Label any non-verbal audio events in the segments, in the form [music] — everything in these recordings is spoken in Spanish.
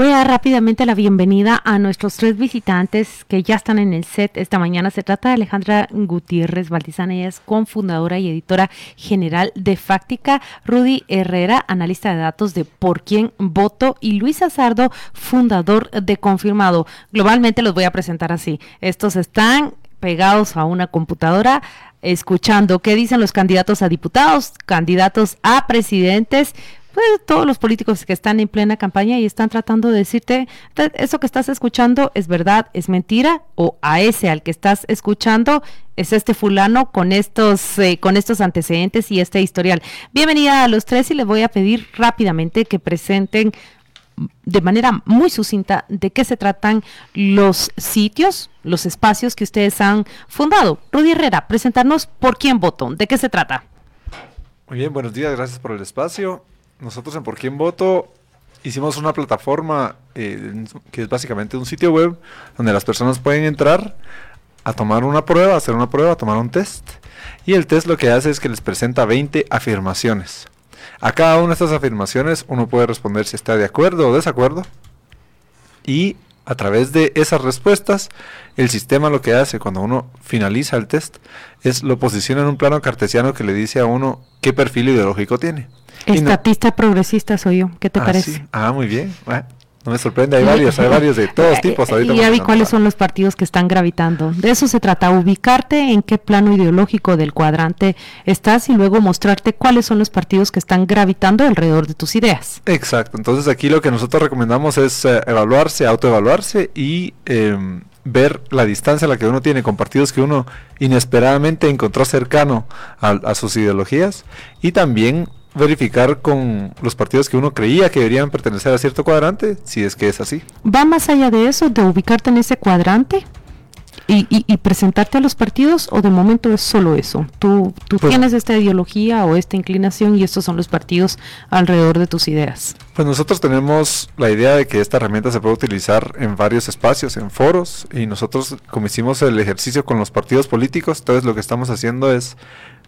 Voy a dar rápidamente la bienvenida a nuestros tres visitantes que ya están en el set esta mañana. Se trata de Alejandra Gutiérrez Valdizana, ella es cofundadora y editora general de Fáctica, Rudy Herrera, analista de datos de Por quién voto, y Luis Azardo, fundador de Confirmado. Globalmente los voy a presentar así. Estos están pegados a una computadora escuchando qué dicen los candidatos a diputados, candidatos a presidentes, pues todos los políticos que están en plena campaña y están tratando de decirte, eso que estás escuchando es verdad, es mentira, o a ese al que estás escuchando es este fulano con estos, eh, con estos antecedentes y este historial. Bienvenida a los tres y les voy a pedir rápidamente que presenten de manera muy sucinta de qué se tratan los sitios, los espacios que ustedes han fundado. Rudy Herrera, presentarnos por quién voto, de qué se trata. Muy bien, buenos días, gracias por el espacio. Nosotros en Por quién voto hicimos una plataforma eh, que es básicamente un sitio web donde las personas pueden entrar a tomar una prueba, hacer una prueba, tomar un test. Y el test lo que hace es que les presenta 20 afirmaciones. A cada una de estas afirmaciones uno puede responder si está de acuerdo o desacuerdo. Y a través de esas respuestas, el sistema lo que hace cuando uno finaliza el test es lo posiciona en un plano cartesiano que le dice a uno qué perfil ideológico tiene. Estatista progresista soy yo, ¿qué te ah, parece? Ah, muy bien. no me sorprende, hay varios, hay varios de todos [laughs] eh, tipos. Ahorita y ya vi cuáles son los partidos que están gravitando. De eso se trata, ubicarte en qué plano ideológico del cuadrante estás y luego mostrarte cuáles son los partidos que están gravitando alrededor de tus ideas. Exacto, entonces aquí lo que nosotros recomendamos es eh, evaluarse, autoevaluarse y em, ver la distancia a la que uno tiene con partidos que uno inesperadamente encontró cercano a sus ideologías y también verificar con los partidos que uno creía que deberían pertenecer a cierto cuadrante, si es que es así. ¿Va más allá de eso, de ubicarte en ese cuadrante? Y, presentarte a los partidos o de momento es solo eso? Tú, tú pues tienes esta ideología o esta inclinación y estos son los partidos alrededor de tus ideas. Pues nosotros tenemos la idea de que esta herramienta se puede utilizar en varios espacios, en foros, y nosotros como hicimos el ejercicio con los partidos políticos, entonces lo que estamos haciendo es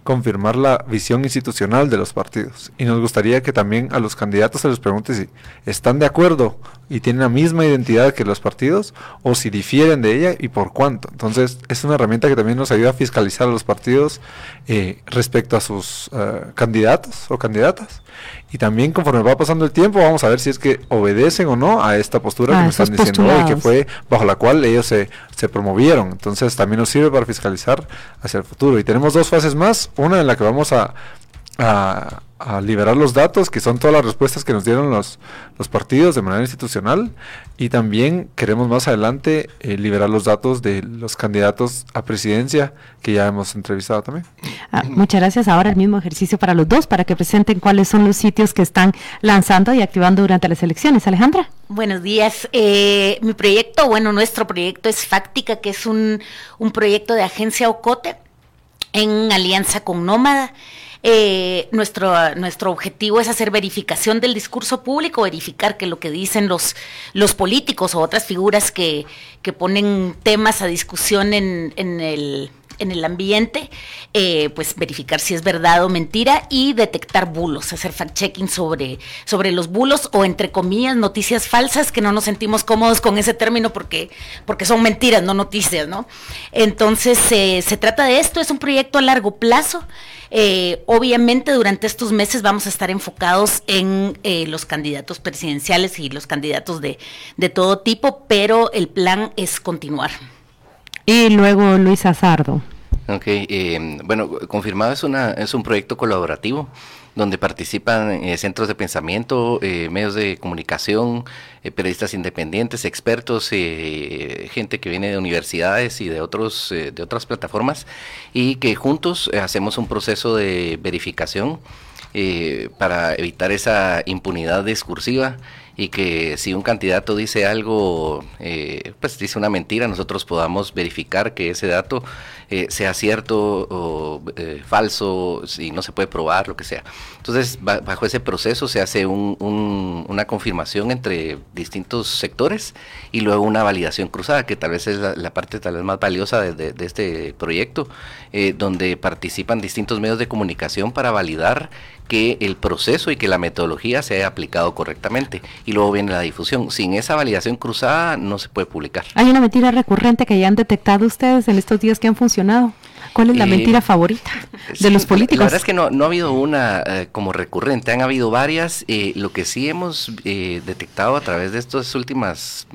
confirmar la visión institucional de los partidos. Y nos gustaría que también a los candidatos se les pregunte si están de acuerdo y tienen la misma identidad que los partidos o si difieren de ella y por cuánto. Entonces es una herramienta que también nos ayuda a fiscalizar a los partidos eh, respecto a sus eh, candidatos o candidatas. Y también conforme va pasando el tiempo vamos a ver si es que obedecen o no a esta postura que nos están diciendo hoy, que fue bajo la cual ellos se, se promovieron. Entonces también nos sirve para fiscalizar hacia el futuro. Y tenemos dos fases más, una en la que vamos a, a a liberar los datos, que son todas las respuestas que nos dieron los, los partidos de manera institucional. Y también queremos más adelante eh, liberar los datos de los candidatos a presidencia que ya hemos entrevistado también. Ah, muchas gracias. Ahora el mismo ejercicio para los dos, para que presenten cuáles son los sitios que están lanzando y activando durante las elecciones. Alejandra. Buenos días. Eh, mi proyecto, bueno, nuestro proyecto es Fáctica, que es un, un proyecto de agencia Ocote en alianza con Nómada. Eh, nuestro, nuestro objetivo es hacer verificación del discurso público, verificar que lo que dicen los, los políticos o otras figuras que, que ponen temas a discusión en, en el en el ambiente, eh, pues verificar si es verdad o mentira y detectar bulos, hacer fact-checking sobre, sobre los bulos o entre comillas noticias falsas, que no nos sentimos cómodos con ese término porque, porque son mentiras, no noticias, ¿no? Entonces eh, se trata de esto, es un proyecto a largo plazo. Eh, obviamente durante estos meses vamos a estar enfocados en los candidatos presidenciales y los candidatos de, de todo tipo, pero el plan es continuar. Y luego Luis Azardo. Ok, eh, bueno, confirmado es, una, es un proyecto colaborativo donde participan eh, centros de pensamiento, eh, medios de comunicación, periodistas independientes, expertos, gente que viene de universidades y de, otros, de otras plataformas y que juntos hacemos un proceso de verificación para evitar esa impunidad discursiva y que si un candidato dice algo, eh, pues dice una mentira, nosotros podamos verificar que ese dato eh, sea cierto o eh, falso, si no se puede probar, lo que sea. Entonces, bajo ese proceso se hace una confirmación entre distintos sectores y luego una validación cruzada, que tal vez es la, parte tal vez más valiosa de, de este proyecto, donde participan distintos medios de comunicación para validar que el proceso y que la metodología se haya aplicado correctamente y luego viene la difusión. Sin esa validación cruzada no se puede publicar. Hay una mentira recurrente que ya han detectado ustedes en estos días que han funcionado. ¿Cuál es la eh, mentira favorita de los políticos? La verdad es que no, no ha habido una eh, como recurrente, han habido varias. Eh, lo que sí hemos detectado a través de estas últimas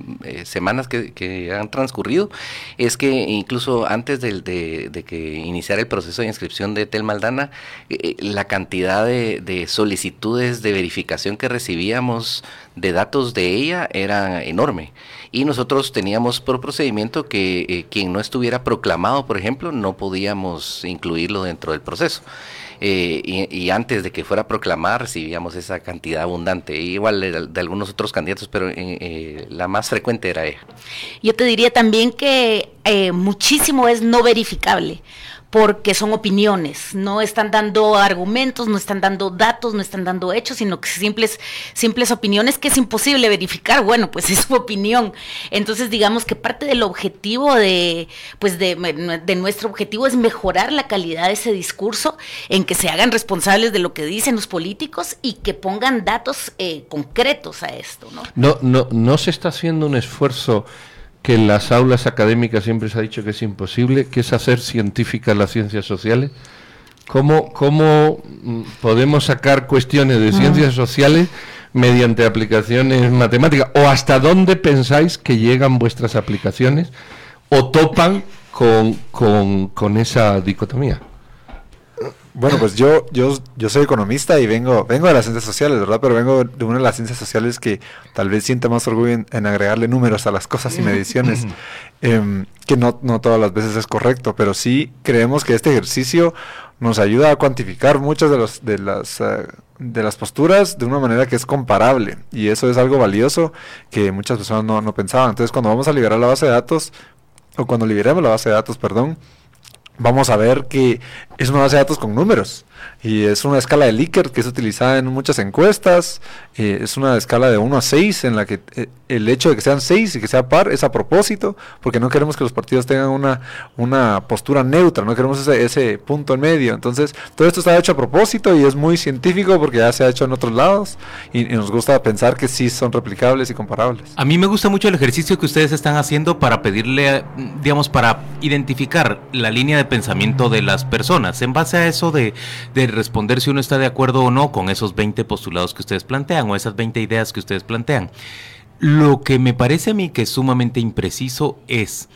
semanas que, han transcurrido es que incluso antes de, de, que iniciara el proceso de inscripción de Tel Maldana, la cantidad de, de solicitudes de verificación que recibíamos de datos de ella era enorme. Y nosotros teníamos por procedimiento que eh, quien no estuviera proclamado, por ejemplo, no podíamos incluirlo dentro del proceso. Eh, y, antes de que fuera a proclamar recibíamos esa cantidad abundante, igual de, algunos otros candidatos, pero eh, la más frecuente era ella. Yo te diría también que muchísimo es no verificable porque son opiniones, no están dando argumentos, no están dando datos, no están dando hechos, sino que simples, simples opiniones que es imposible verificar. Bueno, pues [laughs] es su opinión. Entonces, digamos que parte del objetivo de, pues de, de nuestro objetivo es mejorar la calidad de ese discurso, en que se hagan responsables de lo que dicen los políticos y que pongan datos eh, concretos a esto, ¿no? No, no, no se está haciendo un esfuerzo que en las aulas académicas siempre se ha dicho que es imposible, que es hacer científicas las ciencias sociales. ¿Cómo, cómo mm, podemos sacar cuestiones de ciencias sociales mediante aplicaciones matemáticas? ¿O hasta dónde pensáis que llegan vuestras aplicaciones o topan con, con, con esa dicotomía? Bueno, pues yo, yo, yo soy economista y vengo, vengo de las ciencias sociales, ¿verdad? Pero vengo de una de las ciencias sociales que tal vez sienta más orgullo en, agregarle números a las cosas y mediciones, [laughs] em, que no, no todas las veces es correcto, pero sí creemos que este ejercicio nos ayuda a cuantificar muchas de, los, de, las, eh, de las posturas de una manera que es comparable. Y eso es algo valioso que muchas personas no, no pensaban. Entonces, cuando vamos a liberar la base de datos, o cuando liberemos la base de datos, perdón, vamos a ver que es una base de datos con números. Y es una escala de Likert que es utilizada en muchas encuestas. Eh, es una escala de 1 a 6 en la que eh, el hecho de que sean 6 y que sea par es a propósito, porque no queremos que los partidos tengan una, una postura neutra, no queremos ese, ese punto en medio. Entonces, todo esto está hecho a propósito y es muy científico porque ya se ha hecho en otros lados y, nos gusta pensar que sí son replicables y comparables. A mí me gusta mucho el ejercicio que ustedes están haciendo para pedirle, digamos, para identificar la línea de pensamiento de las personas. En base a eso de de responder si uno está de acuerdo o no con esos 20 postulados que ustedes plantean o esas 20 ideas que ustedes plantean. Lo que me parece a mí que es sumamente impreciso es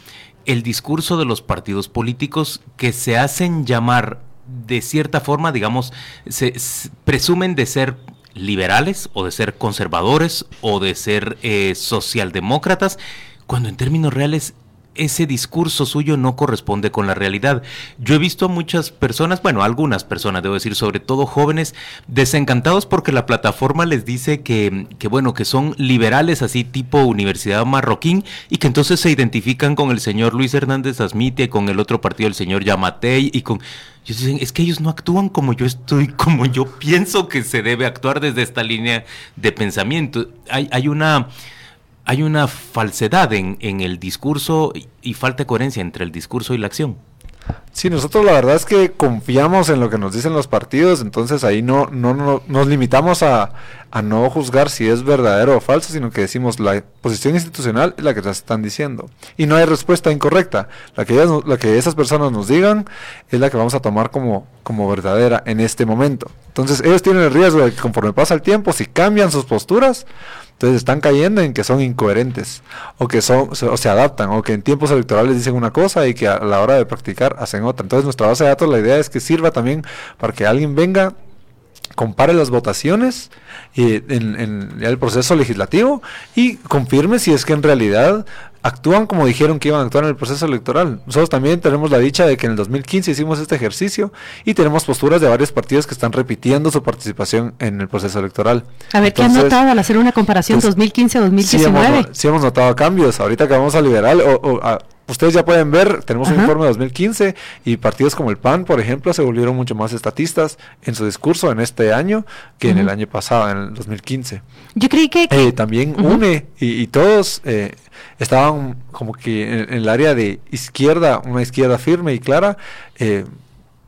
el discurso de los partidos políticos que se hacen llamar de cierta forma, digamos, se, presumen de ser liberales o de ser conservadores o de ser eh, socialdemócratas, cuando en términos reales ese discurso suyo no corresponde con la realidad. Yo he visto a muchas personas, bueno, algunas personas, debo decir, sobre todo jóvenes, desencantados porque la plataforma les dice que, que bueno, que son liberales así tipo Universidad Marroquín y que entonces se identifican con el señor Luis Hernández Asmite, con el otro partido, el señor Yamatei y con... Ellos dicen, es que ellos no actúan como yo estoy, [laughs] como yo pienso que se debe actuar desde esta línea de pensamiento. Hay, hay una hay una falsedad en, el discurso y, falta de coherencia entre el discurso y la acción. Sí, nosotros la verdad es que confiamos en lo que nos dicen los partidos, entonces ahí no, no, no nos limitamos a, no juzgar si es verdadero o falso, sino que decimos la posición institucional es la que nos están diciendo. Y no hay respuesta incorrecta. La que, esas personas nos digan es la que vamos a tomar como verdadera en este momento. Entonces ellos tienen el riesgo de que conforme pasa el tiempo, si cambian sus posturas, entonces están cayendo en que son incoherentes o que son o se adaptan o que en tiempos electorales dicen una cosa y que a la hora de practicar hacen otra. Entonces nuestra base de datos la idea es que sirva también para que alguien venga compare las votaciones eh, en, el proceso legislativo y confirme si es que en realidad actúan como dijeron que iban a actuar en el proceso electoral. Nosotros también tenemos la dicha de que en el 2015 hicimos este ejercicio y tenemos posturas de varios partidos que están repitiendo su participación en el proceso electoral. A ver, ¿qué han notado al hacer una comparación 2015-2019? Sí, sí hemos, notado cambios. Ahorita que vamos a liberal, o, a, ustedes ya pueden ver, tenemos un informe de 2015 y partidos como el PAN, por ejemplo, se volvieron mucho más estatistas en su discurso en este año que en el año pasado, en el 2015. Yo creí que... Eh, también UNE y, todos eh, estaban como que en, el área de izquierda, una izquierda firme y clara. Eh,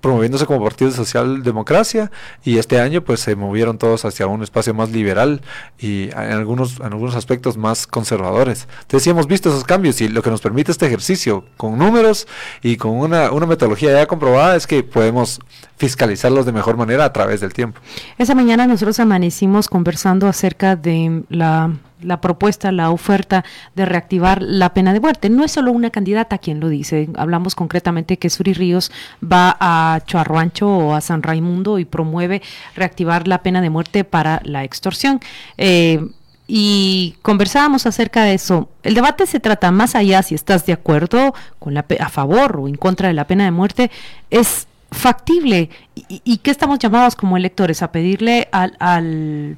promoviéndose como partido de socialdemocracia y este año pues se movieron todos hacia un espacio más liberal y en algunos, en algunos aspectos más conservadores. Entonces sí hemos visto esos cambios y lo que nos permite este ejercicio con números y con una, una metodología ya comprobada es que podemos fiscalizarlos de mejor manera a través del tiempo. Esa mañana nosotros amanecimos conversando acerca de la la propuesta, la oferta de reactivar la pena de muerte. No es solo una candidata quien lo dice. Hablamos concretamente que Suri Ríos va a Chuarruancho o a San Raimundo y promueve reactivar la pena de muerte para la extorsión. Eh, y conversábamos acerca de eso. El debate se trata más allá si estás de acuerdo con la a favor o en contra de la pena de muerte, es factible y, y qué estamos llamados como electores a pedirle al, al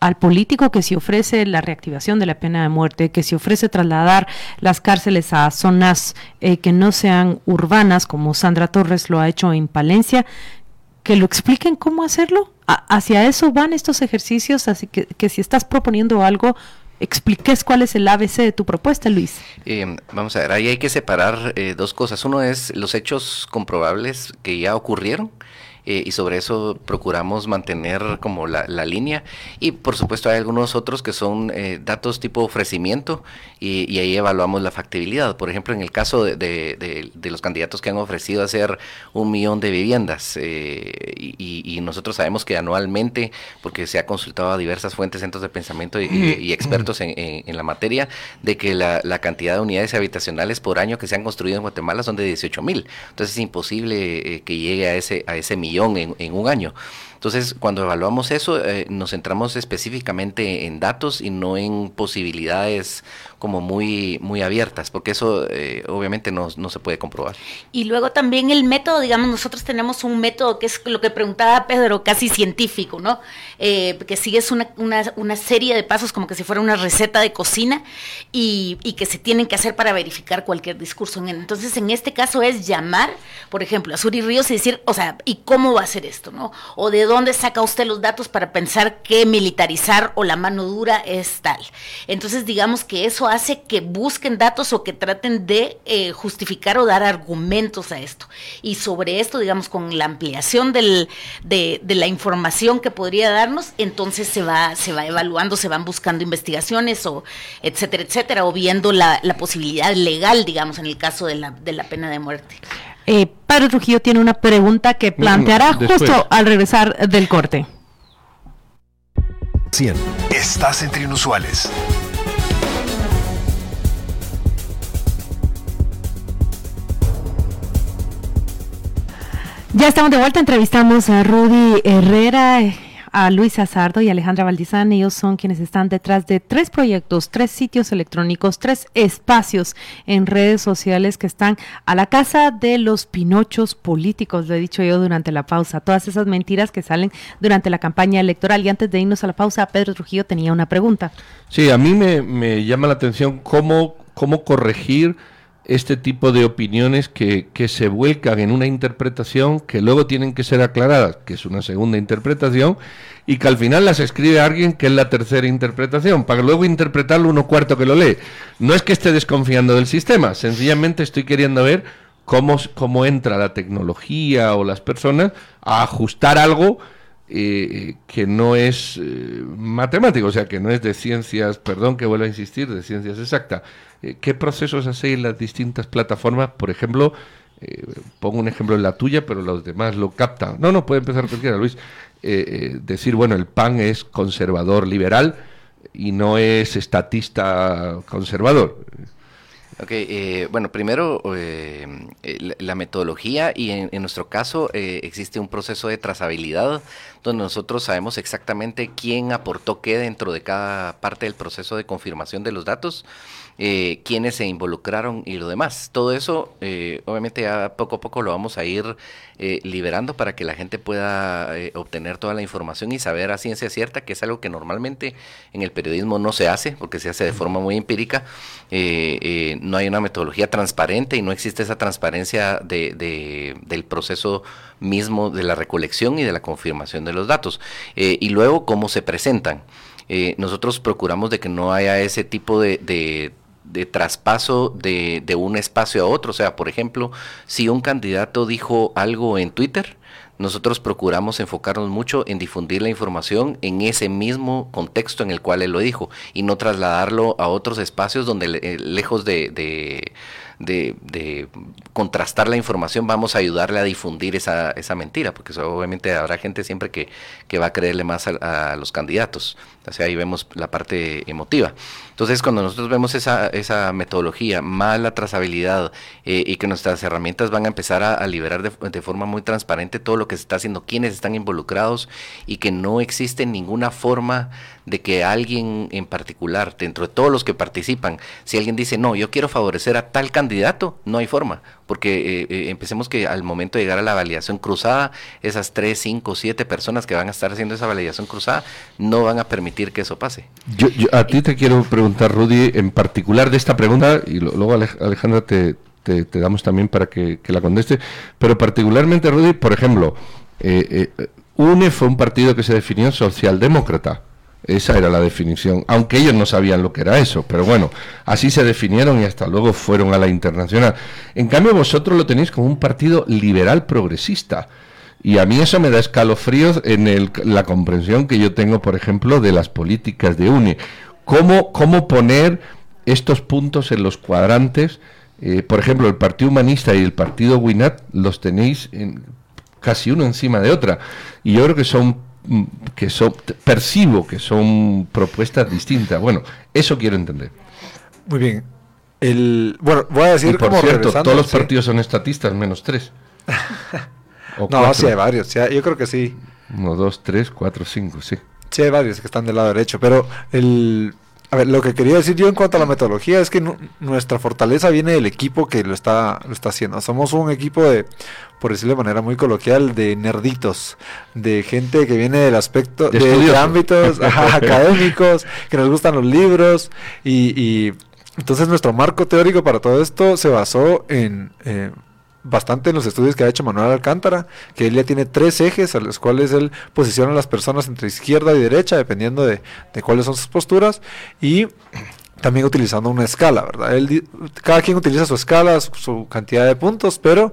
al político que se ofrece la reactivación de la pena de muerte, que se ofrece trasladar las cárceles a zonas eh, que no sean urbanas, como Sandra Torres lo ha hecho en Palencia, que lo expliquen cómo hacerlo. hacia eso van estos ejercicios, así que, que si estás proponiendo algo, expliques cuál es el ABC de tu propuesta, Luis. Eh, vamos a ver, ahí hay que separar eh, dos cosas. Uno es los hechos comprobables que ya ocurrieron eh, y sobre eso procuramos mantener como la, línea. Y por supuesto hay algunos otros que son eh, datos tipo ofrecimiento y, ahí evaluamos la factibilidad. Por ejemplo, en el caso de, de, los candidatos que han ofrecido hacer un millón de viviendas eh, y, nosotros sabemos que anualmente, porque se ha consultado a diversas fuentes, centros de pensamiento y, expertos en, en, la materia, de que la, la, cantidad de unidades habitacionales por año que se han construido en Guatemala son de 18 mil. Entonces es imposible que llegue a ese, a ese millón en, un año. Entonces, cuando evaluamos eso, eh, nos centramos específicamente en datos y no en posibilidades como muy, muy abiertas, porque eso eh, obviamente no, se puede comprobar. Y luego también el método, digamos, nosotros tenemos un método que es lo que preguntaba Pedro, casi científico, ¿no? Eh, que sigues una, una, una, serie de pasos como que si fuera una receta de cocina y, y, que se tienen que hacer para verificar cualquier discurso. Entonces, en este caso es llamar, por ejemplo, a Suri Ríos y decir, o sea, ¿y cómo va a ser esto, no? O de saca usted los datos para pensar que militarizar o la mano dura es tal. Entonces, digamos que eso hace que busquen datos o que traten de eh, justificar o dar argumentos a esto. Y sobre esto, digamos, con la ampliación del, de, la información que podría darnos, entonces se va, se va evaluando, se van buscando investigaciones o etcétera, etcétera, o viendo la, posibilidad legal, digamos, en el caso de la, de la pena de muerte. Eh, Pedro Trujillo tiene una pregunta que mm, planteará justo al regresar del corte. 100. Estás entre inusuales. Ya estamos de vuelta, entrevistamos a Rudy Herrera, a Luis Azardo y Alejandra Valdizán. Ellos son quienes están detrás de tres proyectos, tres sitios electrónicos, tres espacios en redes sociales que están a la casa de los pinochos políticos, lo he dicho yo durante la pausa. Todas esas mentiras que salen durante la campaña electoral. Y antes de irnos a la pausa, Pedro Trujillo tenía una pregunta. Sí, a mí me, me llama la atención cómo, cómo corregir este tipo de opiniones que, que, se vuelcan en una interpretación que luego tienen que ser aclaradas, que es una segunda interpretación, y que al final las escribe alguien que es la tercera interpretación, para luego interpretarlo uno cuarto que lo lee. No es que esté desconfiando del sistema, sencillamente estoy queriendo ver cómo, cómo entra la tecnología o las personas a ajustar algo eh, que no es eh, matemático, o sea, que no es de ciencias, perdón que vuelva a insistir, de ciencias exactas. Eh, ¿Qué procesos hacéis en las distintas plataformas? Por ejemplo, pongo un ejemplo en la tuya, pero los demás lo captan. No, no, puede empezar cualquiera, Luis. decir, bueno, el PAN es conservador liberal y no es estatista conservador. Ok, eh, bueno, primero eh, la, metodología y en, nuestro caso eh, existe un proceso de trazabilidad donde nosotros sabemos exactamente quién aportó qué dentro de cada parte del proceso de confirmación de los datos eh, quiénes se involucraron y lo demás. Todo eso, eh, obviamente, ya poco a poco lo vamos a ir eh, liberando para que la gente pueda eh, obtener toda la información y saber a ciencia cierta, que es algo que normalmente en el periodismo no se hace, porque se hace de forma muy empírica. no hay una metodología transparente y no existe esa transparencia de, de, del proceso mismo de la recolección y de la confirmación de los datos. y luego, cómo se presentan. nosotros procuramos de que no haya ese tipo de, de traspaso de, de un espacio a otro. O sea, por ejemplo, si un candidato dijo algo en Twitter, nosotros procuramos enfocarnos mucho en difundir la información en ese mismo contexto en el cual él lo dijo y no trasladarlo a otros espacios donde eh, lejos de, de de, contrastar la información, vamos a ayudarle a difundir esa, esa mentira, porque obviamente habrá gente siempre que, que va a creerle más a, los candidatos. Ahí vemos la parte emotiva. Entonces, cuando nosotros vemos esa, esa metodología, más la trazabilidad eh, y que nuestras herramientas van a empezar a, a liberar de, de, forma muy transparente todo lo que se está haciendo, quiénes están involucrados y que no existe ninguna forma de que alguien en particular, dentro de todos los que participan, si alguien dice, no, yo quiero favorecer a tal candidato, no hay forma, porque eh, eh, empecemos que al momento de llegar a la validación cruzada, esas 3, 5, 7 personas que van a estar haciendo esa validación cruzada no van a permitir que eso pase. Yo, yo a ti te quiero preguntar, Rudy, en particular de esta pregunta, y luego Alejandra te, damos también para que, que, la conteste, pero particularmente, Rudy, por ejemplo, eh, eh, UNE fue un partido que se definió socialdemócrata. Esa era la definición, aunque ellos no sabían lo que era eso, pero bueno, así se definieron y hasta luego fueron a la internacional. En cambio, vosotros lo tenéis como un partido liberal progresista. Y a mí eso me da escalofríos en el, la comprensión que yo tengo, por ejemplo, de las políticas de UNE. ¿Cómo, cómo poner estos puntos en los cuadrantes? Eh, por ejemplo, el Partido Humanista y el Partido Winat los tenéis en, casi uno encima de otra. Y yo creo que son que son, percibo que son propuestas distintas. Bueno, eso quiero entender. Muy bien. El, bueno, voy a decir y por como cierto, todos los sí. partidos son estatistas, menos tres. [laughs] no, sí hay varios, sí, yo creo que sí. Uno, dos, tres, cuatro, cinco, sí. Sí hay varios que están del lado derecho, pero el, a ver, lo que quería decir yo en cuanto a la metodología es que nuestra fortaleza viene del equipo que lo está, lo está haciendo. Somos un equipo de, por decirlo de manera muy coloquial, de nerditos, de gente que viene del aspecto, de, de, de ámbitos [laughs] ajá, académicos, que nos gustan los libros y, y, entonces nuestro marco teórico para todo esto se basó en... Eh, bastante en los estudios que ha hecho Manuel Alcántara, que él ya tiene tres ejes a los cuales él posiciona a las personas entre izquierda y derecha, dependiendo de, de cuáles son sus posturas, y también utilizando una escala, ¿verdad? Él, cada quien utiliza su escala, su, cantidad de puntos, pero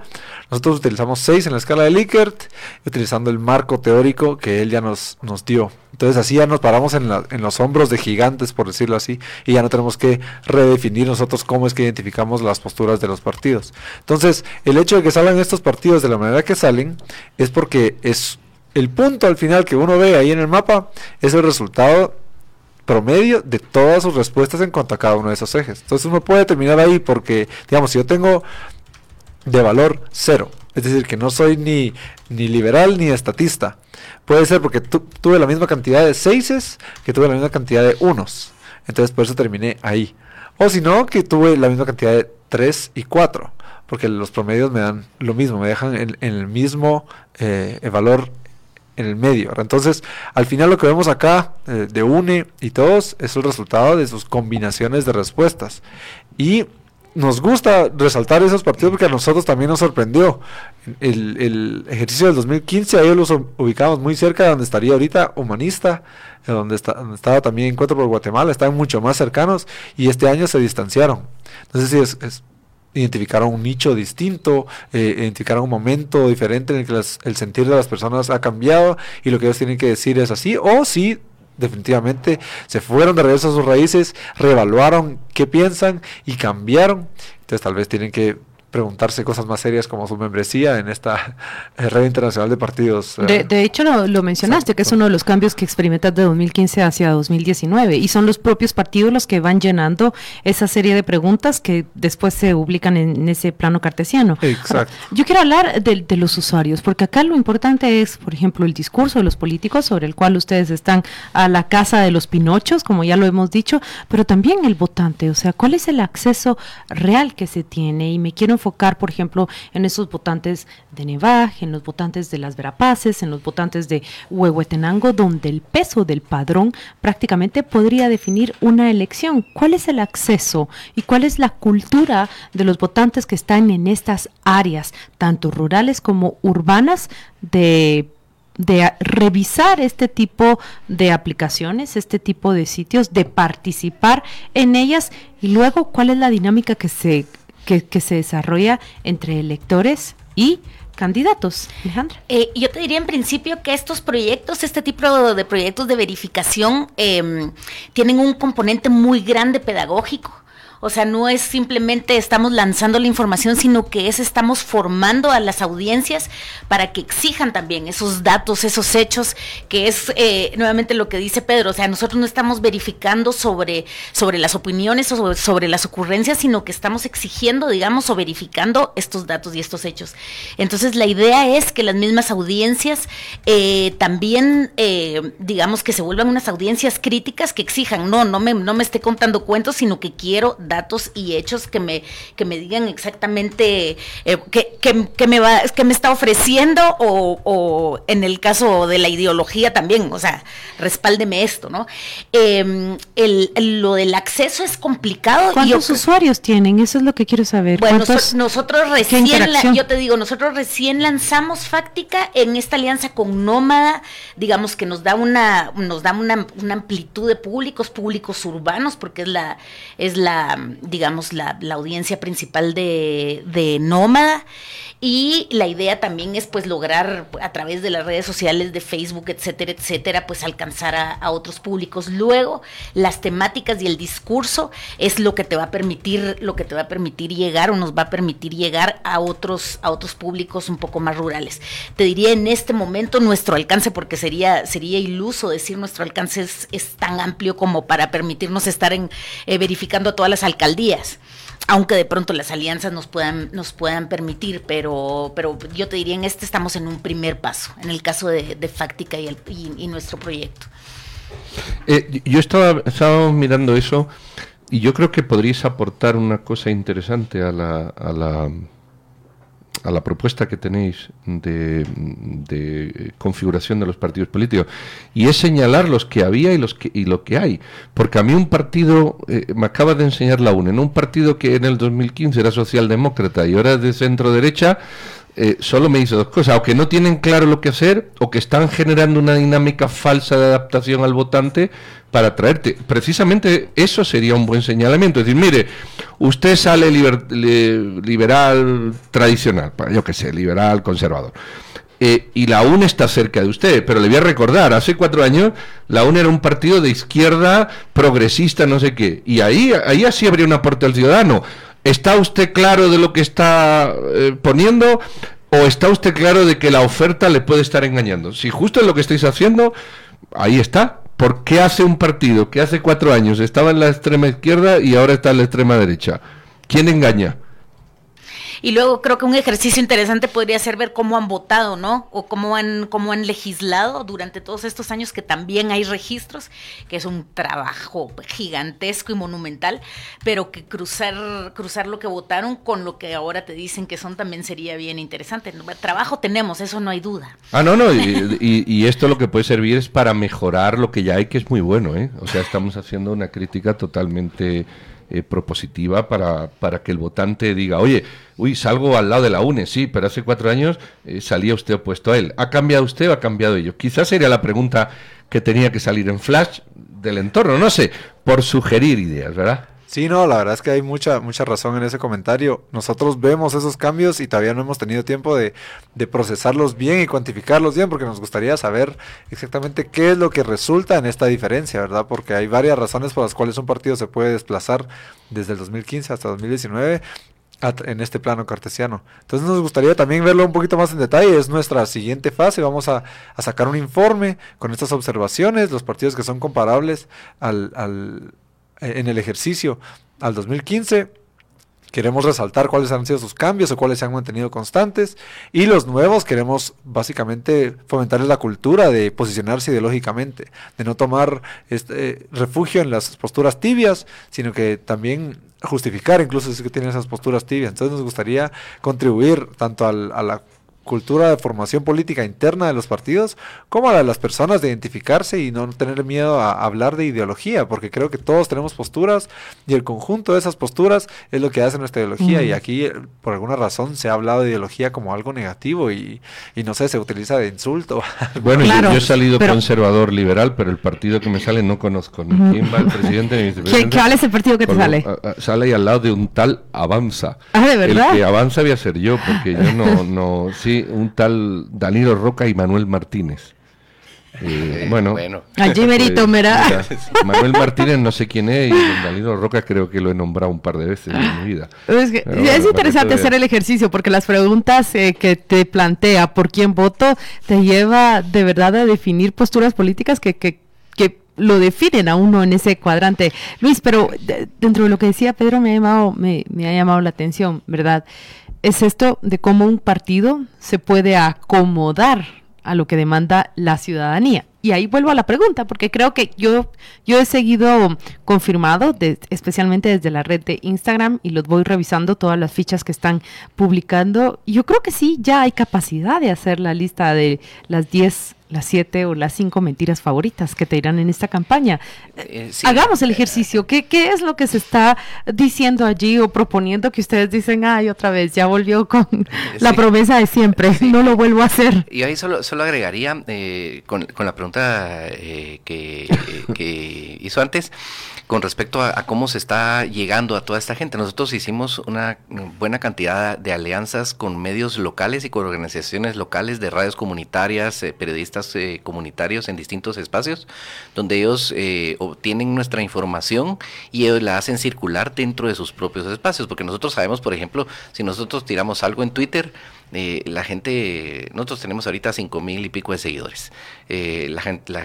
nosotros utilizamos seis en la escala de Likert, utilizando el marco teórico que él ya nos, nos dio. Entonces así ya nos paramos en, los hombros de gigantes, por decirlo así, y ya no tenemos que redefinir nosotros cómo es que identificamos las posturas de los partidos. Entonces, el hecho de que salgan estos partidos de la manera que salen es porque es el punto al final que uno ve ahí en el mapa, es el resultado promedio de todas sus respuestas en cuanto a cada uno de esos ejes. Entonces uno puede terminar ahí porque, digamos, si yo tengo de valor cero, es decir, que no soy ni, ni liberal ni estatista, puede ser porque tu, tuve la misma cantidad de seises que tuve la misma cantidad de unos. Entonces por eso terminé ahí. O si no, que tuve la misma cantidad de 3 y 4, porque los promedios me dan lo mismo, me dejan en, el mismo eh, valor en el medio. Entonces, al final lo que vemos acá eh, de UNE y todos es el resultado de sus combinaciones de respuestas. Y nos gusta resaltar esos partidos porque a nosotros también nos sorprendió. El, el ejercicio del 2015, ahí los ubicamos muy cerca de donde estaría ahorita Humanista, donde, está, donde estaba también Encuentro por Guatemala, estaban mucho más cercanos y este año se distanciaron. Entonces, sí, es, es identificaron un nicho distinto, eh, identificaron un momento diferente en el que el sentir de las personas ha cambiado y lo que ellos tienen que decir es así, o si definitivamente se fueron de regreso a sus raíces, reevaluaron qué piensan y cambiaron. Entonces tal vez tienen que preguntarse cosas más serias como su membresía en esta [laughs] red internacional de partidos. De, eh. de hecho, lo, lo mencionaste, Exacto. que es uno de los cambios que experimentas de 2015 hacia 2019 y son los propios partidos los que van llenando esa serie de preguntas que después se publican en, en ese plano cartesiano. Exacto. Ahora, yo quiero hablar de, de, los usuarios, porque acá lo importante es, por ejemplo, el discurso de los políticos sobre el cual ustedes están a la casa de los pinochos, como ya lo hemos dicho, pero también el votante, o sea, cuál es el acceso real que se tiene y me quiero enfocar, por ejemplo, en esos votantes de Nevaj, en los votantes de las Verapaces, en los votantes de Huehuetenango, donde el peso del padrón prácticamente podría definir una elección. ¿Cuál es el acceso y cuál es la cultura de los votantes que están en estas áreas, tanto rurales como urbanas, de de revisar este tipo de aplicaciones, este tipo de sitios, de participar en ellas y luego cuál es la dinámica que se, que, que se desarrolla entre electores y candidatos, Alejandra? Eh, yo te diría en principio que estos proyectos, este tipo de proyectos de verificación, eh, tienen un componente muy grande pedagógico. O sea, no es simplemente estamos lanzando la información, sino que es estamos formando a las audiencias para que exijan también esos datos, esos hechos, que es eh, nuevamente lo que dice Pedro. O sea, nosotros no estamos verificando sobre, sobre las opiniones o sobre, las ocurrencias, sino que estamos exigiendo, digamos, o verificando estos datos y estos hechos. Entonces, la idea es que las mismas audiencias eh, también, eh, digamos, que se vuelvan unas audiencias críticas que exijan, no, no me, no me esté contando cuentos, sino que quiero datos y hechos que me, que me digan exactamente eh, qué, me va, que me está ofreciendo o, en el caso de la ideología también, o sea, respáldeme esto, ¿no? Em, el, lo del acceso es complicado. ¿Cuántos usuarios tienen? Eso es lo que quiero saber. Bueno, nosotros recién, yo te digo, nosotros recién lanzamos Fáctica en esta alianza con Nómada, digamos que nos da una, nos da una, una amplitud de públicos, públicos urbanos, porque es la, es la digamos, la, audiencia principal de, de Nómada. Y la idea también es pues lograr a través de las redes sociales de Facebook, etcétera, etcétera, pues alcanzar a, otros públicos. Luego, las temáticas y el discurso es lo que te va a permitir, lo que te va a permitir llegar o nos va a permitir llegar a otros, a otros públicos un poco más rurales. Te diría en este momento nuestro alcance, porque sería, sería iluso decir nuestro alcance es, tan amplio como para permitirnos estar en, eh, verificando todas las alcaldías aunque de pronto las alianzas nos puedan, nos puedan permitir, pero, pero yo te diría en este estamos en un primer paso, en el caso de, de Fáctica y, el, y, nuestro proyecto. Eh, yo estaba, estaba mirando eso y yo creo que podríais aportar una cosa interesante a la, a la a la propuesta que tenéis de, configuración de los partidos políticos. Y es señalar los que había y los que y lo que hay. Porque a mí un partido eh, me acaba de enseñar la UNE un partido que en el 2015 era socialdemócrata y ahora es de centro derecha eh, solo me dice dos cosas, o que no tienen claro lo que hacer, o que están generando una dinámica falsa de adaptación al votante para traerte. Precisamente eso sería un buen señalamiento. Es decir, mire, usted sale liberal tradicional, yo qué sé, liberal conservador. Eh, y la UNE está cerca de usted, pero le voy a recordar, hace cuatro años la UNE era un partido de izquierda progresista, no sé qué, y ahí, ahí así habría un aporte al ciudadano. ¿Está usted claro de lo que está eh, poniendo? ¿O está usted claro de que la oferta le puede estar engañando? Si justo es lo que estáis haciendo, ahí está. ¿Por qué hace un partido que hace cuatro años estaba en la extrema izquierda y ahora está en la extrema derecha? ¿Quién engaña? Y luego creo que un ejercicio interesante podría ser ver cómo han votado, ¿no? O cómo han, cómo han legislado durante todos estos años, que también hay registros, que es un trabajo gigantesco y monumental, pero que cruzar, cruzar lo que votaron con lo que ahora te dicen que son también sería bien interesante. Trabajo tenemos, eso no hay duda. Ah, no, no, y, y esto lo que puede servir es para mejorar lo que ya hay, que es muy bueno, ¿eh? O sea, estamos haciendo una crítica totalmente eh, propositiva para, para que el votante diga, oye, uy, salgo al lado de la UNE, sí, pero hace cuatro años eh, salía usted opuesto a él. ¿Ha cambiado usted o ha cambiado ello? Quizás sería la pregunta que tenía que salir en flash del entorno, no sé, por sugerir ideas, ¿verdad? Sí, no, la verdad es que hay mucha, mucha razón en ese comentario. Nosotros vemos esos cambios y todavía no hemos tenido tiempo de, de, procesarlos bien y cuantificarlos bien, porque nos gustaría saber exactamente qué es lo que resulta en esta diferencia, ¿verdad? Porque hay varias razones por las cuales un partido se puede desplazar desde el 2015 hasta 2019 en este plano cartesiano. Entonces nos gustaría también verlo un poquito más en detalle. Es nuestra siguiente fase. Vamos a, a sacar un informe con estas observaciones, los partidos que son comparables al, al en el ejercicio al 2015. Queremos resaltar cuáles han sido sus cambios o cuáles se han mantenido constantes. Y los nuevos queremos básicamente fomentarles la cultura de posicionarse ideológicamente, de no tomar este refugio en las posturas tibias, sino que también justificar incluso si que tienen esas posturas tibias. Entonces nos gustaría contribuir tanto al, a la cultura de formación política interna de los partidos, como a la de las personas de identificarse y no tener miedo a hablar de ideología, porque creo que todos tenemos posturas y el conjunto de esas posturas es lo que hace nuestra ideología y aquí eh, por alguna razón se ha hablado de ideología como algo negativo y, y no sé, se utiliza de insulto. [laughs] Bueno, yo- Claro, yo, he salido pero- conservador liberal, pero el partido que me sale no conozco ni quién va el presidente ni el ¿Qué, vicepresidente. ¿Cuál es el partido que te sale? a- a- sale ahí al lado de un tal Avanza. Ah, ¿de verdad? El que avanza voy a ser yo, porque yo no, no, sí, un tal Danilo Roca y Manuel Martínez. Eh, Eh, bueno, bueno. [laughs] Allí merito, mira. mira, Manuel Martínez no sé quién es y Danilo Roca creo que lo he nombrado un par de veces en mi vida. Es, que- Pero es bueno, interesante hacer el ejercicio porque las preguntas eh, que te plantea por quién voto te lleva de verdad a definir posturas políticas que, que, que lo definen a uno en ese cuadrante. Luis, pero de- dentro de lo que decía Pedro me ha llamado, me, me ha llamado la atención, ¿verdad? Es esto de cómo un partido se puede acomodar a lo que demanda la ciudadanía. Y ahí vuelvo a la pregunta, porque creo que yo, yo he seguido confirmado, de- especialmente desde la red de Instagram, y los voy revisando todas las fichas que están publicando. Yo creo que sí, ya hay capacidad de hacer la lista de las 10, las 7 o las 5 mentiras favoritas que te irán en esta campaña. Eh, sí. Hagamos el ejercicio. ¿Qué, ¿Qué es lo que se está diciendo allí o proponiendo que ustedes dicen, ay, otra vez, ya volvió con la Sí. promesa de siempre, no lo vuelvo a hacer? Y ahí solo, solo agregaría eh, con, con la pregunta eh, que, eh, que hizo antes con respecto a, cómo se está llegando a toda esta gente. Nosotros hicimos una buena cantidad de alianzas con medios locales y con organizaciones locales de radios comunitarias, eh, periodistas eh, comunitarios en distintos espacios, donde ellos eh, obtienen nuestra información y ellos la hacen circular dentro de sus propios espacios, porque nosotros sabemos, por ejemplo, si nosotros tiramos algo en Twitter, eh, la gente, nosotros tenemos ahorita cinco mil y pico de seguidores. Eh, la,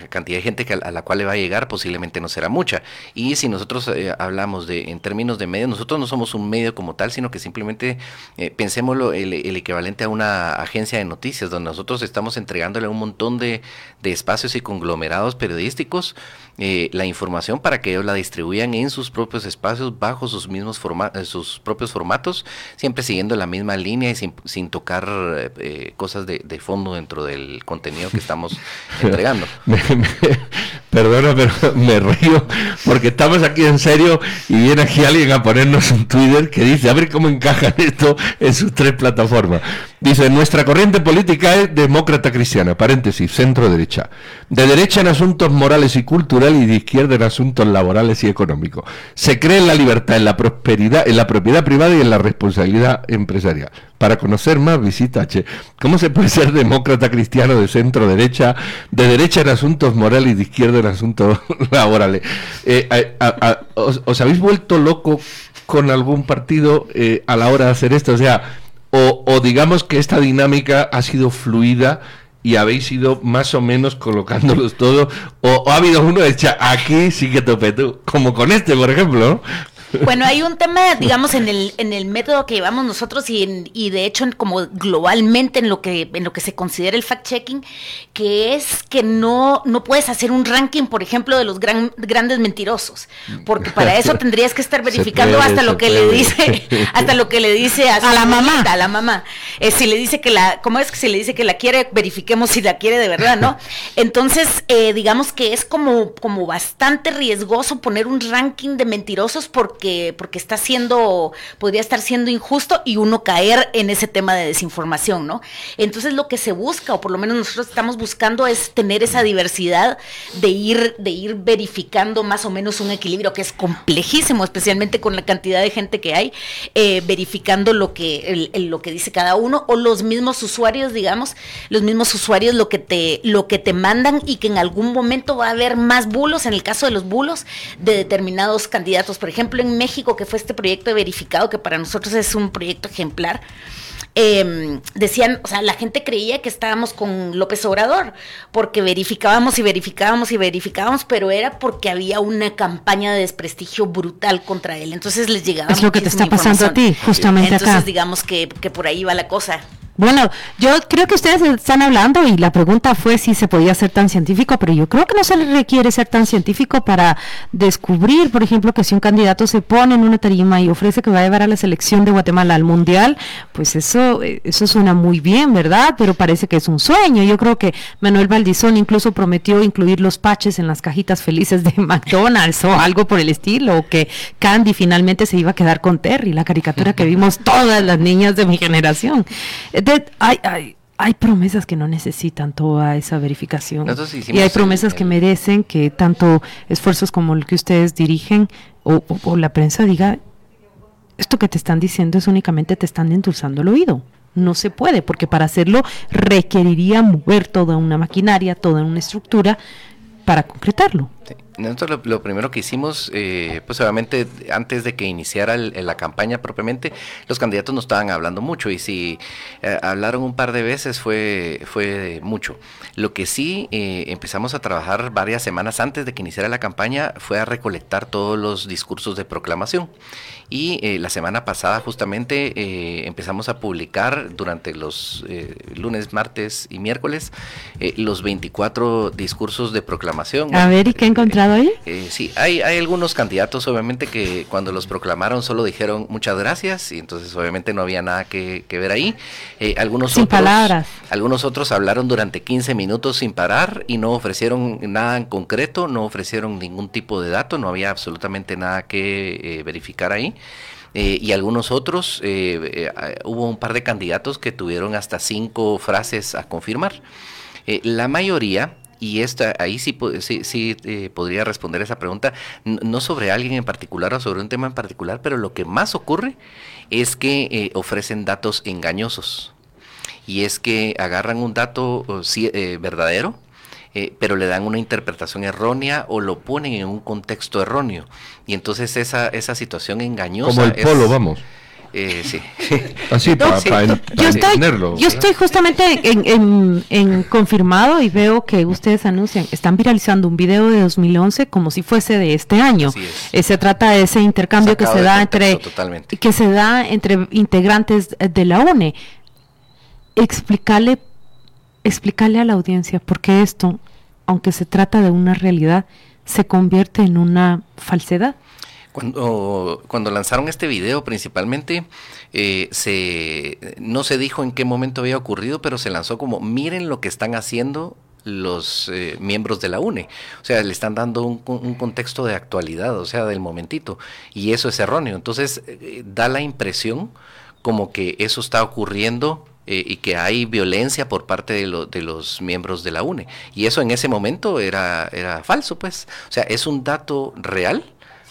cantidad de gente que a, a la cual le va a llegar posiblemente no será mucha. Y si nosotros eh, hablamos de en términos de medios, nosotros no somos un medio como tal, sino que simplemente eh, pensémoslo el, el equivalente a una agencia de noticias, donde nosotros estamos entregándole un montón de espacios y conglomerados periodísticos eh, la información para que ellos la distribuyan en sus propios espacios bajo sus mismos forma- eh, sus propios formatos, siempre siguiendo la misma línea y sin, sin tocar eh, eh, cosas de, de fondo dentro del contenido que estamos [laughs] entregando. Me- me- perdona, pero me río porque estamos aquí en serio y viene aquí alguien a ponernos un Twitter que dice, a ver cómo encajan esto en sus tres plataformas. Dice, nuestra corriente política es demócrata cristiana, paréntesis, centro derecha. De derecha en asuntos morales y culturales y de izquierda en asuntos laborales y económicos. Se cree en la libertad, en la prosperidad, en la propiedad privada y en la responsabilidad empresarial. Para conocer más, visita H. ¿Cómo se puede ser demócrata cristiano de centro derecha, de derecha en asuntos morales y de izquierda en asuntos [laughs] laborales? Eh, os, habéis vuelto loco con algún partido eh, a la hora de hacer esto? O sea, o digamos que esta dinámica ha sido fluida y habéis ido más o menos colocándolos todos, o, ha habido uno de echa, aquí sí que tope tú, como con este, por ejemplo. Bueno, hay un tema, digamos, en el, en el método que llevamos nosotros y, en- y de hecho en como globalmente en lo que en lo que se considera el fact-checking, que es que no, no puedes hacer un ranking, por ejemplo, de los gran, grandes mentirosos, porque para eso [laughs] tendrías que estar verificando puede, hasta lo que le dice, hasta lo que le dice a, [laughs] la mamá. a la mamá. Eh, si le dice que la, ¿cómo es que si le dice que la quiere, verifiquemos si la quiere de verdad, ¿no? Entonces, eh, digamos que es como, como bastante riesgoso poner un ranking de mentirosos porque, porque está siendo, podría estar siendo injusto y uno caer en ese tema de desinformación, ¿no? Entonces lo que se busca, o por lo menos nosotros estamos buscando, es tener esa diversidad de ir, de ir verificando más o menos un equilibrio que es complejísimo, especialmente con la cantidad de gente que hay, eh, verificando lo que, lo que dice cada uno, o los mismos usuarios, digamos, los mismos usuarios lo que te, lo que te mandan y que en algún momento va a haber más bulos, en el caso de los bulos, de determinados candidatos. Por ejemplo, en México, que fue este proyecto de verificado, que para nosotros es un proyecto ejemplar. eh, decían, o sea, la gente creía que estábamos con López Obrador, porque verificábamos y verificábamos y verificábamos, pero era porque había una campaña de desprestigio brutal contra él. Entonces les llegaba Es lo que te está pasando a ti, justamente Entonces, acá. digamos que, que por ahí va la cosa. Bueno, yo creo que ustedes están hablando y la pregunta fue si se podía ser tan científico, pero yo creo que no se le requiere ser tan científico para descubrir, por ejemplo, que si un candidato se pone en una tarima y ofrece que va a llevar a la selección de Guatemala al Mundial, pues eso, eh, eso suena muy bien, ¿verdad? Pero parece que es un sueño. Yo creo que Manuel Valdizón incluso prometió incluir los paches en las cajitas felices de [laughs] McDonald's o algo por el estilo, o que Candy finalmente se iba a quedar con Terry, la caricatura que vimos todas las niñas de mi generación hay, hay, promesas que no necesitan toda esa verificación. Y hay promesas que merecen que tanto esfuerzos como el que ustedes dirigen o, la prensa diga, esto que te están diciendo es únicamente te están endulzando el oído. No se puede, porque para hacerlo requeriría mover toda una maquinaria, toda una estructura para concretarlo. Nosotros lo, primero que hicimos, eh, pues obviamente antes de que iniciara la campaña propiamente, los candidatos no estaban hablando mucho y si eh, hablaron un par de veces fue, fue mucho. Lo que sí eh, empezamos a trabajar varias semanas antes de que iniciara la campaña fue a recolectar todos los discursos de proclamación. Y la semana pasada justamente empezamos a publicar durante los lunes, martes y miércoles los 24 discursos de proclamación. A ver, ¿y qué encontrado? Eh, sí, hay, hay algunos candidatos, obviamente, que cuando los proclamaron solo dijeron muchas gracias y entonces obviamente no había nada que, ver ahí. Eh, algunos sin otros, palabras. Algunos otros hablaron durante 15 minutos sin parar y no ofrecieron nada en concreto, no ofrecieron ningún tipo de dato, no había absolutamente nada que eh, verificar ahí. Y algunos otros, hubo un par de candidatos que tuvieron hasta cinco frases a confirmar. la mayoría y esta, ahí sí, sí, sí eh, podría responder esa pregunta, no sobre alguien en particular o sobre un tema en particular, pero lo que más ocurre es que eh, ofrecen datos engañosos. Y es que agarran un dato eh, pero le dan una interpretación errónea o lo ponen en un contexto erróneo. Y entonces esa, esa situación engañosa... Como el polo, vamos. Eh, sí. [laughs] Así para, yo, estoy, yo estoy justamente en, confirmado y veo que ustedes anuncian, están viralizando un video de 2011 como si fuese de este año. Eh, se trata de ese intercambio que se da entre que se da entre integrantes de la UNE. Explicarle explicarle a la audiencia por qué esto, aunque se trata de una realidad, se convierte en una falsedad. Cuando, cuando lanzaron este video principalmente, eh, se, no se dijo en qué momento había ocurrido, pero se lanzó como, miren lo que están haciendo los eh, miembros de la UNE. O sea, le están dando un, contexto de actualidad, o sea, del momentito. Y eso es erróneo. Entonces, eh, da la impresión como que eso está ocurriendo y que hay violencia por parte de, de, los miembros de la UNE. Y eso en ese momento era, era falso, pues. O sea, es un dato real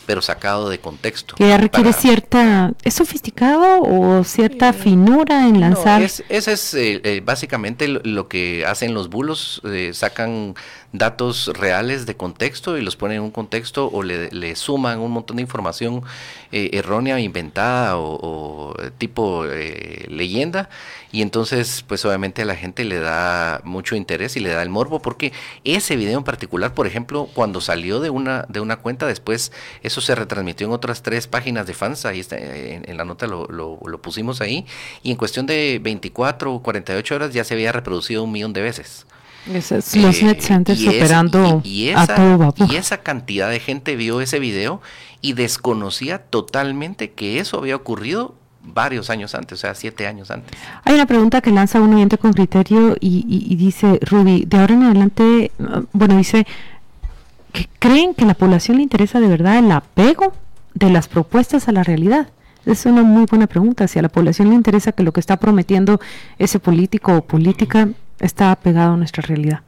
pero sacado de contexto. Que requiere cierta, ¿es sofisticado o cierta finura en lanzar? ese es eh, eh, básicamente lo, que hacen los bulos, eh, sacan datos reales de contexto y los ponen en un contexto o le, suman un montón de información errónea, inventada o, tipo leyenda. Y entonces pues obviamente a la gente le da mucho interés y le da el morbo porque ese video en particular, por ejemplo, cuando salió de una, de una cuenta después, eso se retransmitió en otras tres páginas de fans, ahí está, en, la nota lo, lo, pusimos ahí, y en cuestión de 24 o 48 horas ya se había reproducido un millón de veces. Los eh, superando y, esa, Y esa cantidad de gente vio ese video y desconocía totalmente que eso había ocurrido varios años antes, o sea, siete años antes. Hay una pregunta que lanza un oyente con criterio y, y dice, Rudy, de ahora en adelante, bueno, dice, creen que a la población le interesa de verdad el apego de las propuestas a la realidad? Es una muy buena pregunta. Si a la población le interesa que lo que está prometiendo ese político o política está apegado a nuestra realidad.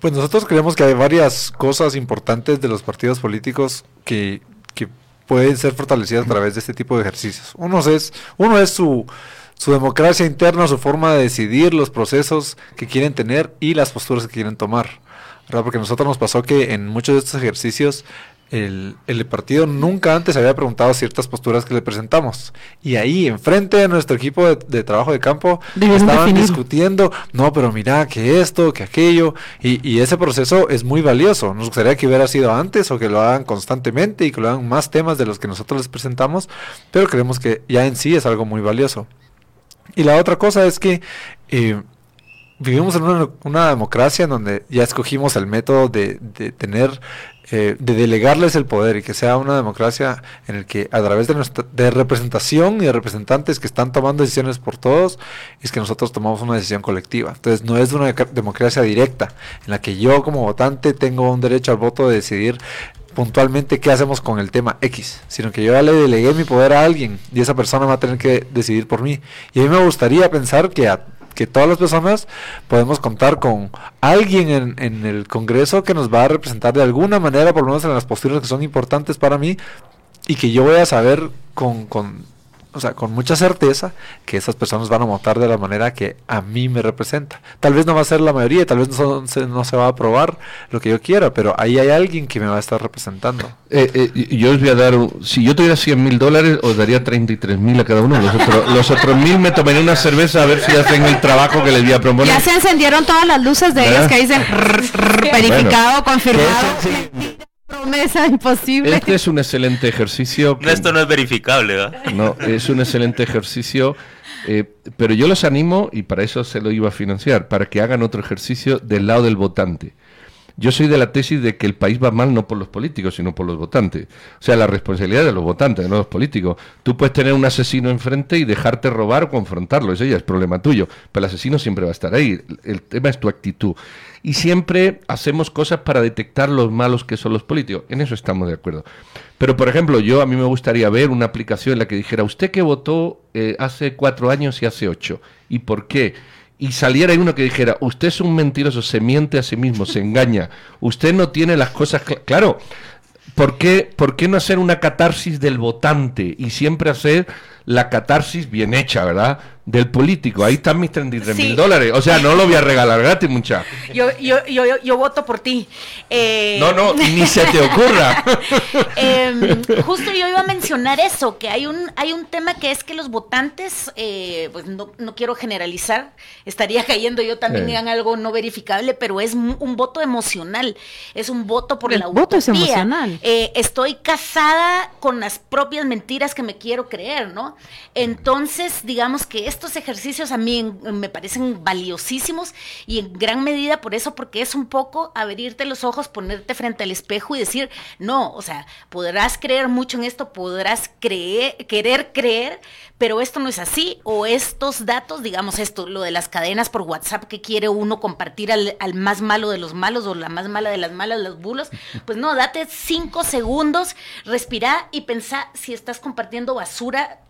Pues nosotros creemos que hay varias cosas importantes de los partidos políticos que, que pueden ser fortalecidas a través de este tipo de ejercicios. Uno es, uno es su, su democracia interna, su forma de decidir los procesos que quieren tener y las posturas que quieren tomar. Porque a nosotros nos pasó que en muchos de estos ejercicios el, el, partido nunca antes había preguntado ciertas posturas que le presentamos. Y ahí, enfrente de nuestro equipo de, trabajo de campo, estaban discutiendo, no, pero mira, que esto, que aquello. Y, y, ese proceso es muy valioso. Nos gustaría que hubiera sido antes o que lo hagan constantemente y que lo hagan más temas de los que nosotros les presentamos, pero creemos que ya en sí es algo muy valioso. Y la otra cosa es que eh, vivimos en una, una, democracia en donde ya escogimos el método de, de tener, eh, de delegarles el poder y que sea una democracia en el que a través de, nuestra, de representación y de representantes que están tomando decisiones por todos, es que nosotros tomamos una decisión colectiva. Entonces no es una democracia directa en la que yo como votante tengo un derecho al voto de decidir puntualmente qué hacemos con el tema X, sino que yo ya le delegué mi poder a alguien y esa persona va a tener que decidir por mí. Y a mí me gustaría pensar que a que todas las personas podemos contar con alguien en, en, el Congreso que nos va a representar de alguna manera, por lo menos en las posturas que son importantes para mí, y que yo voy a saber con, con o sea, con mucha certeza que esas personas van a votar de la manera que a mí me representa. Tal vez no va a ser la mayoría, tal vez no se, no se va a aprobar lo que yo quiera, pero ahí hay alguien que me va a estar representando. Eh, eh, yo os voy a dar, si yo tuviera 100 mil dólares, os daría 33 mil a cada uno. Los, otro, [laughs] los otros mil me tomaría una cerveza a ver si hacen el trabajo que les voy a proponer. Ya se encendieron todas las luces de ellos que dicen [laughs] verificado, bueno, confirmado promesa [laughs] imposible. Este es un excelente ejercicio. Que, no, esto no es verificable, ¿verdad? [laughs] No, es un excelente ejercicio. Eh, pero yo los animo, y para eso se lo iba a financiar, para que hagan otro ejercicio del lado del votante. Yo soy de la tesis de que el país va mal no por los políticos, sino por los votantes. O sea, la responsabilidad de los votantes, no de los políticos. Tú puedes tener un asesino enfrente y dejarte robar o confrontarlo, eso ya es problema tuyo, pero el asesino siempre va a estar ahí. El tema es tu actitud. Y siempre hacemos cosas para detectar los malos que son los políticos. En eso estamos de acuerdo. Pero, por ejemplo, yo a mí me gustaría ver una aplicación en la que dijera, usted que votó eh, hace cuatro años y hace ocho, ¿y por qué? Y saliera uno que dijera, usted es un mentiroso, se miente a sí mismo, se engaña, usted no tiene las cosas cl claro. ¿Por qué, ¿Por qué no hacer una catarsis del votante y siempre hacer la catarsis bien hecha, ¿verdad? Del político. Ahí están mis 33 mil sí. dólares. O sea, no lo voy a regalar gratis, mucha. Yo, yo, yo, yo, yo voto por ti. Eh... No, no, ni [laughs] se te ocurra. eh, justo yo iba a mencionar eso, que hay un, hay un tema que es que los votantes, eh, pues no, no, quiero generalizar, estaría cayendo yo también en algo no verificable, pero es un, voto emocional, es un voto por El la voto es emocional. Eh, estoy casada con las propias mentiras que me quiero creer, ¿no? Entonces, digamos que estos ejercicios a mí en, me parecen valiosísimos y en gran medida por eso, porque es un poco abrirte los ojos, ponerte frente al espejo y decir, no, o sea, podrás creer mucho en esto, podrás creer, querer creer, pero esto no es así, o estos datos, digamos esto, lo de las cadenas por WhatsApp que quiere uno compartir al, al más malo de los malos o la más mala de las malas, los bulos, [laughs] pues no, date cinco segundos, respira y pensá si estás compartiendo basura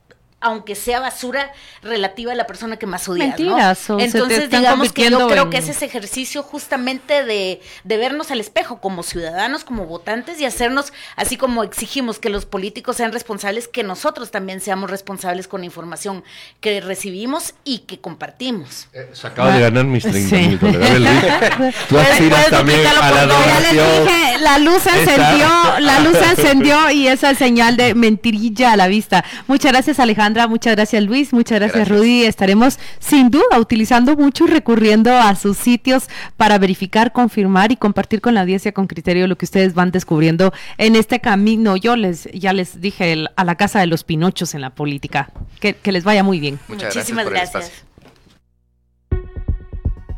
aunque sea basura relativa a la persona que más odias, Mentiras, ¿no? Entonces, digamos que yo creo en- que es ese ejercicio justamente de, de vernos al espejo como ciudadanos, como votantes y hacernos, así como exigimos que los políticos sean responsables, que nosotros también seamos responsables con la información que recibimos y que compartimos. Se acaba de ganar mis 30 Sí. mil dólares. [laughs] Tú Puedes- aspiras puedes también duplicarlo a la por dos. Ya les donación. dije, la luz encendió, la luz [laughs] encendió y esa es señal de mentirilla a la vista. Muchas gracias Alejandra, muchas gracias Luis, muchas gracias, Gracias. Rudy. Estaremos sin duda utilizando mucho y recurriendo a sus sitios para verificar, confirmar y compartir con la audiencia con criterio lo que ustedes van descubriendo en este camino. Yo les ya les dije el- a la casa de los pinochos en la política. Que, que les vaya muy bien. Muchas Muchísimas gracias por el gracias. espacio.